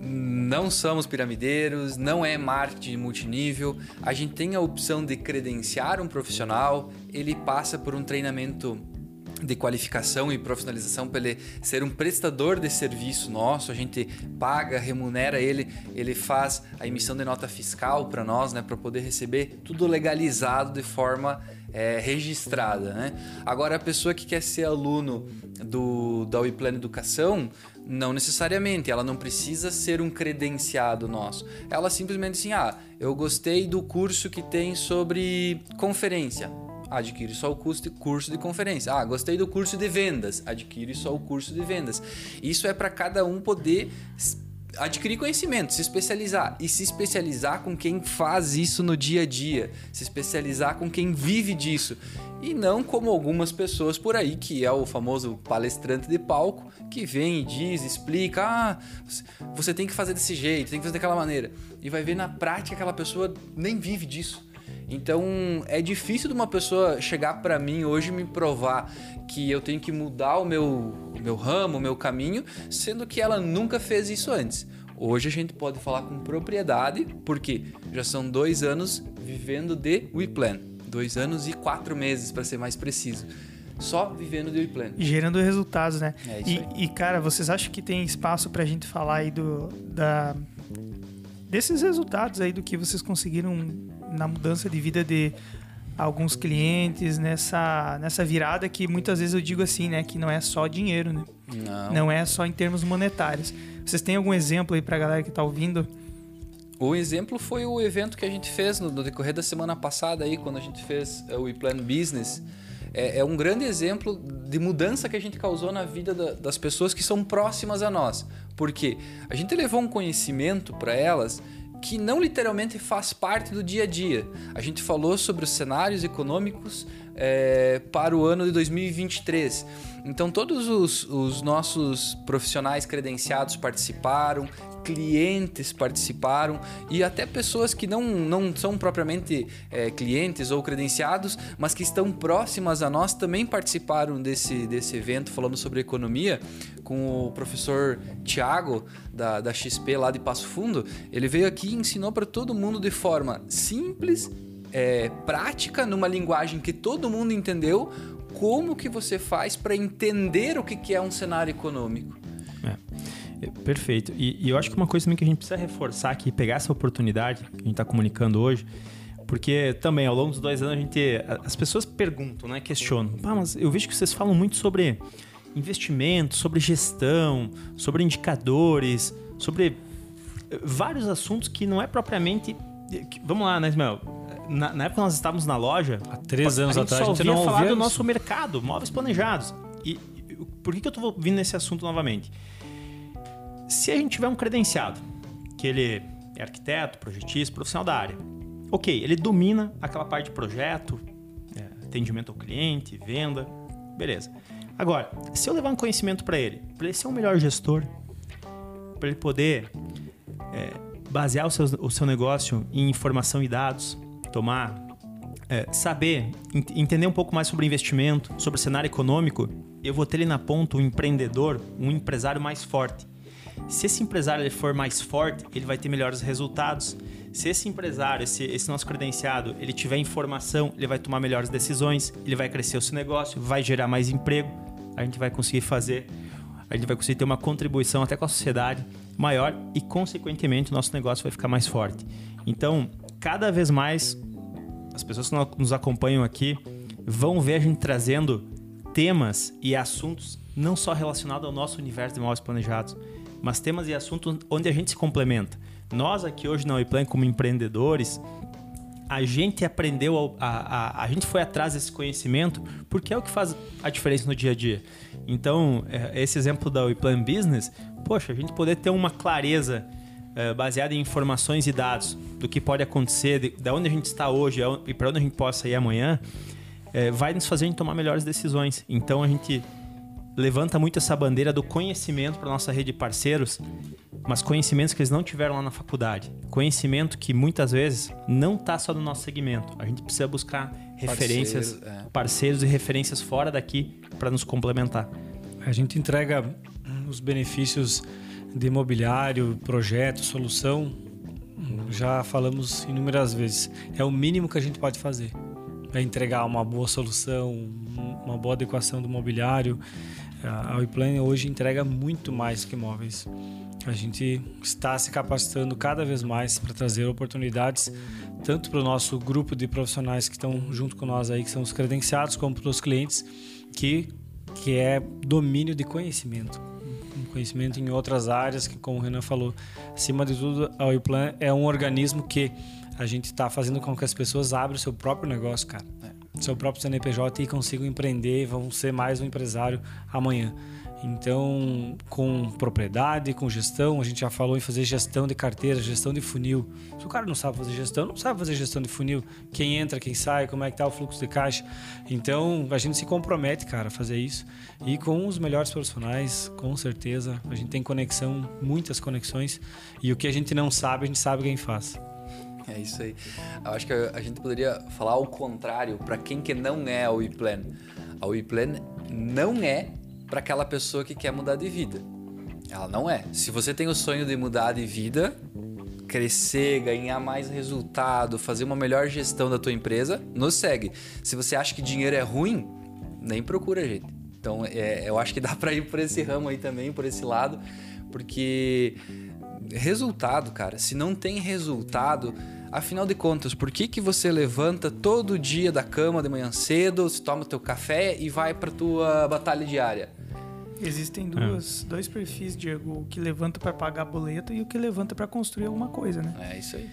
não somos piramideiros, não é marketing multinível. A gente tem a opção de credenciar um profissional, ele passa por um treinamento de qualificação e profissionalização para ele ser um prestador de serviço nosso, a gente paga, remunera ele, ele faz a emissão de nota fiscal para nós, né, para poder receber tudo legalizado de forma é, registrada. Né? Agora, a pessoa que quer ser aluno do, da WePlan Educação, não necessariamente, ela não precisa ser um credenciado nosso. Ela simplesmente assim, ah, eu gostei do curso que tem sobre conferência. Adquire só o curso de, conferência. Ah, gostei do curso de vendas. Adquire só o curso de vendas. Isso é para cada um poder adquirir conhecimento, se especializar. E se especializar com quem faz isso no dia a dia, se especializar com quem vive disso. E não como algumas pessoas por aí que é o famoso palestrante de palco que vem e diz, explica, ah, você tem que fazer desse jeito, tem que fazer daquela maneira. E vai ver na prática aquela pessoa nem vive disso. Então é difícil de uma pessoa chegar para mim hoje e me provar que eu tenho que mudar o meu, o meu ramo, o meu caminho, sendo que ela nunca fez isso antes. Hoje a gente pode falar com propriedade, porque já são dois anos vivendo de WePlan. Dois anos e quatro meses, para ser mais preciso. Só vivendo de WePlan. Gerando resultados, né? É isso e, aí. e, cara, vocês acham que tem espaço pra gente falar aí do, da, desses resultados aí do que vocês conseguiram na mudança de vida de alguns clientes, nessa, nessa virada que muitas vezes eu digo assim, né? Que não é só dinheiro, né? Não. Não é só em termos monetários. Vocês têm algum exemplo aí pra galera que tá ouvindo? O exemplo foi o evento que a gente fez no, no decorrer da semana passada aí, quando a gente fez eh, o WePlan Business. É, é um grande exemplo de mudança que a gente causou na vida da- das pessoas que são próximas a nós. Porque a gente levou um conhecimento para elas que não literalmente faz parte do dia a dia. A gente falou sobre os cenários econômicos eh, para o ano de 2023. Então, todos os, os nossos profissionais credenciados participaram, clientes participaram e até pessoas que não, não são propriamente eh, clientes ou credenciados, mas que estão próximas a nós também participaram desse, desse evento falando sobre economia com o professor Tiago da, da XP lá de Passo Fundo. Ele veio aqui e ensinou para todo mundo de forma simples, eh, prática, numa linguagem que todo mundo entendeu, como que você faz para entender o que que é um cenário econômico. É, Perfeito. E, e eu acho que uma coisa também que a gente precisa reforçar aqui, pegar essa oportunidade que a gente está comunicando hoje, porque também ao longo dos dois anos a gente. As pessoas perguntam, né? Questionam. Ah, mas eu vejo que vocês falam muito sobre investimento, sobre gestão, sobre indicadores, sobre vários assuntos que não é propriamente. vamos lá, né, Ismael? Na, na época que nós estávamos na loja, Há três anos a gente atrás só a gente falar ouvia do nosso mercado, móveis planejados. E, e por que, que eu estou vindo nesse assunto novamente? Se a gente tiver um credenciado, que ele é arquiteto, projetista, profissional da área, ok, ele domina aquela parte de projeto, é, atendimento ao cliente, venda, beleza. Agora, se eu levar um conhecimento para ele, para ele ser um melhor gestor, para ele poder é, basear o seu, o seu negócio em informação e dados, tomar, é, saber, ent- entender um pouco mais sobre investimento, sobre cenário econômico, eu vou ter ele na ponta um empreendedor, um empresário mais forte. Se esse empresário ele for mais forte, ele vai ter melhores resultados. Se esse empresário, esse, esse nosso credenciado, ele tiver informação, ele vai tomar melhores decisões, ele vai crescer o seu negócio, vai gerar mais emprego, a gente vai conseguir fazer, a gente vai conseguir ter uma contribuição até com a sociedade maior e, consequentemente, o nosso negócio vai ficar mais forte. Então, cada vez mais, as pessoas que no- nos acompanham aqui vão ver a gente trazendo temas e assuntos não só relacionados ao nosso universo de móveis planejados, mas temas e assuntos onde a gente se complementa. Nós aqui hoje na Weplan, como empreendedores, a gente aprendeu, a, a, a, a gente foi atrás desse conhecimento porque é o que faz a diferença no dia a dia. Então, é, esse exemplo da Weplan Business, poxa, a gente poder ter uma clareza é, baseada em informações e dados do que pode acontecer, de, de onde a gente está hoje e para onde a gente possa ir amanhã, é, vai nos fazer a gente tomar melhores decisões. Então, a gente levanta muito essa bandeira do conhecimento para nossa rede de parceiros, mas conhecimentos que eles não tiveram lá na faculdade. Conhecimento que muitas vezes não está só no nosso segmento. A gente precisa buscar referências, Parceiro, é. parceiros e referências fora daqui para nos complementar. A gente entrega os benefícios de imobiliário, projeto, solução. Já falamos inúmeras vezes. É o mínimo que a gente pode fazer. É entregar uma boa solução, um- uma boa adequação do mobiliário. A Weplan hoje entrega muito mais que imóveis. A gente está se capacitando cada vez mais para trazer oportunidades tanto para o nosso grupo de profissionais que estão junto com nós aí, que são os credenciados, como para os clientes que que é domínio de conhecimento. Conhecimento em outras áreas, que como o Renan falou, acima de tudo, a Weplan é um organismo que a gente está fazendo com que as pessoas abram o seu próprio negócio, cara. Seu próprio CNPJ e consigam empreender e vão ser mais um empresário amanhã. Então, com propriedade, com gestão, a gente já falou em fazer gestão de carteira, gestão de funil. Se o cara não sabe fazer gestão, não sabe fazer gestão de funil. Quem entra, quem sai, como é que tá o fluxo de caixa. Então, a gente se compromete, cara, a fazer isso. E com os melhores profissionais, com certeza, a gente tem conexão, muitas conexões. E o que a gente não sabe, a gente sabe quem faz. É isso aí. Eu acho que a gente poderia falar ao contrário para quem que não é a WePlan. A WePlan não é para aquela pessoa que quer mudar de vida. Ela não é. Se você tem o sonho de mudar de vida, crescer, ganhar mais resultado, fazer uma melhor gestão da tua empresa, nos segue. Se você acha que dinheiro é ruim, nem procura, gente. Então, é, eu acho que dá para ir por esse ramo aí também, por esse lado, porque resultado, cara, se não tem resultado, afinal de contas, por que que você levanta todo dia da cama de manhã cedo, se toma teu café e vai para tua batalha diária? Existem duas, dois perfis, Diego, o que levanta para pagar boleto e o que levanta para construir alguma coisa, né? É isso aí.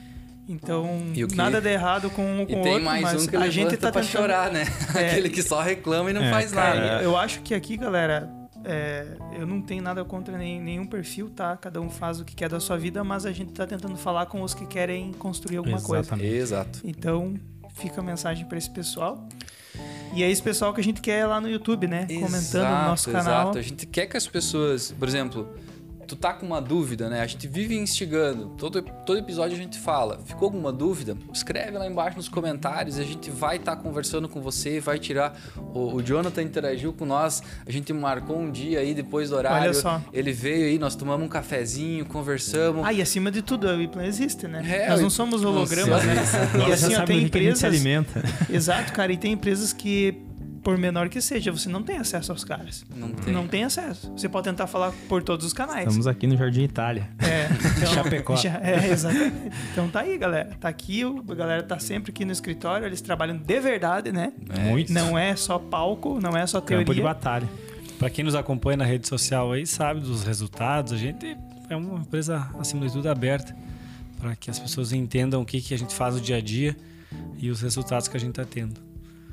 Então, que- nada de errado com um com o tem outro, mais mas um que a gente tá pra tentando... chorar, né? É. Aquele que só reclama e não É, faz cara, nada. Eu acho que aqui, galera, é, eu não tenho nada contra nem- nenhum perfil, tá? Cada um faz o que quer da sua vida, mas a gente tá tentando falar com os que querem construir alguma coisa. Exatamente. Exato. Então, fica a mensagem para esse pessoal. E é esse pessoal que a gente quer lá no YouTube, né? Comentando no nosso canal. Exato. A gente quer que as pessoas, por exemplo, tu tá com uma dúvida, né? A gente vive instigando. Todo, todo episódio a gente fala. Ficou alguma dúvida? Escreve lá embaixo nos comentários. A gente vai estar conversando com você, vai tirar. O, o Jonathan interagiu com nós. A gente marcou um dia aí depois do horário. Olha só. Ele veio aí, nós tomamos um cafezinho, conversamos. Ah, e acima de tudo, a Wiplan existe, né? É, Nós não somos hologramas, né? E assim, ó, tem o que a gente se empresas. alimenta. Exato, cara, e tem empresas que, por menor que seja, você não tem acesso aos caras. Não tem. Não tem acesso. Você pode tentar falar por todos os canais. Estamos aqui no Jardim Itália. É, então, Chapecó. já- é, exatamente. Então tá aí, galera. Tá aqui, o- a galera tá sempre aqui no escritório, eles trabalham de verdade, né? Muito. Não é só palco, não é só Campo de teoria. batalha. Para quem nos acompanha na rede social aí, sabe dos resultados. A gente é uma empresa, acima de tudo, aberta para que as pessoas entendam o que, que a gente faz no dia a dia e os resultados que a gente está tendo.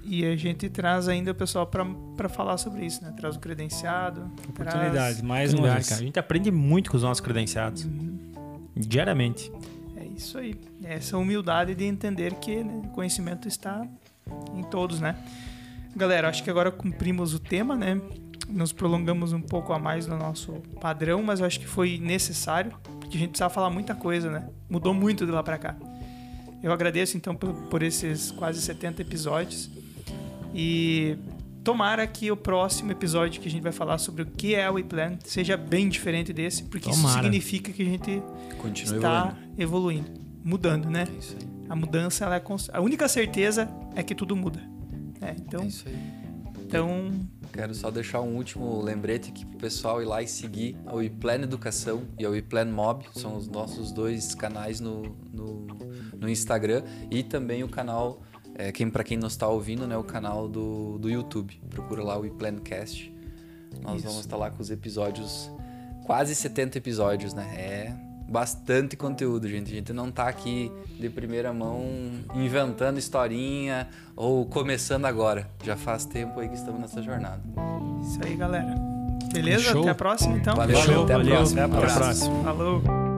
E a gente traz ainda o pessoal pra pra falar sobre isso, né? Traz o credenciado. Oportunidade, mais uma Lugar, vez. cara. A gente aprende muito com os nossos credenciados. Diariamente. Traz... É isso aí. Essa humildade de entender que né, o conhecimento está em todos, né? Galera, acho que agora cumprimos o tema, né? Nos prolongamos um pouco a mais no nosso padrão, mas eu acho que foi necessário, porque a gente precisava falar muita coisa, né? Mudou muito de lá pra cá. Eu agradeço então por, por esses quase 70 episódios. E tomara que o próximo episódio que a gente vai falar sobre o que é o WePlan seja bem diferente desse, porque isso Tomara. significa que a gente Continua está evoluindo. evoluindo, mudando, né? É isso aí. A mudança, ela é const... a única certeza é que tudo muda. né? então, É isso aí. então, Quero só deixar um último lembrete aqui pro pessoal ir lá e seguir a WePlan Educação e a WePlan Mob. São os nossos dois canais no, no, no Instagram e também o canal, é, quem, para quem não está ouvindo, né, o canal do, do YouTube. Procura lá o WePlancast. Nós Isso. vamos estar lá com os episódios, quase 70 episódios, né? É bastante conteúdo, gente. A gente não tá aqui de primeira mão inventando historinha ou começando agora. Já faz tempo aí que estamos nessa jornada. isso aí, galera. Beleza? Show. Até a próxima, então. Valeu, Valeu, até a valeu. próxima. Até a próxima. Falou.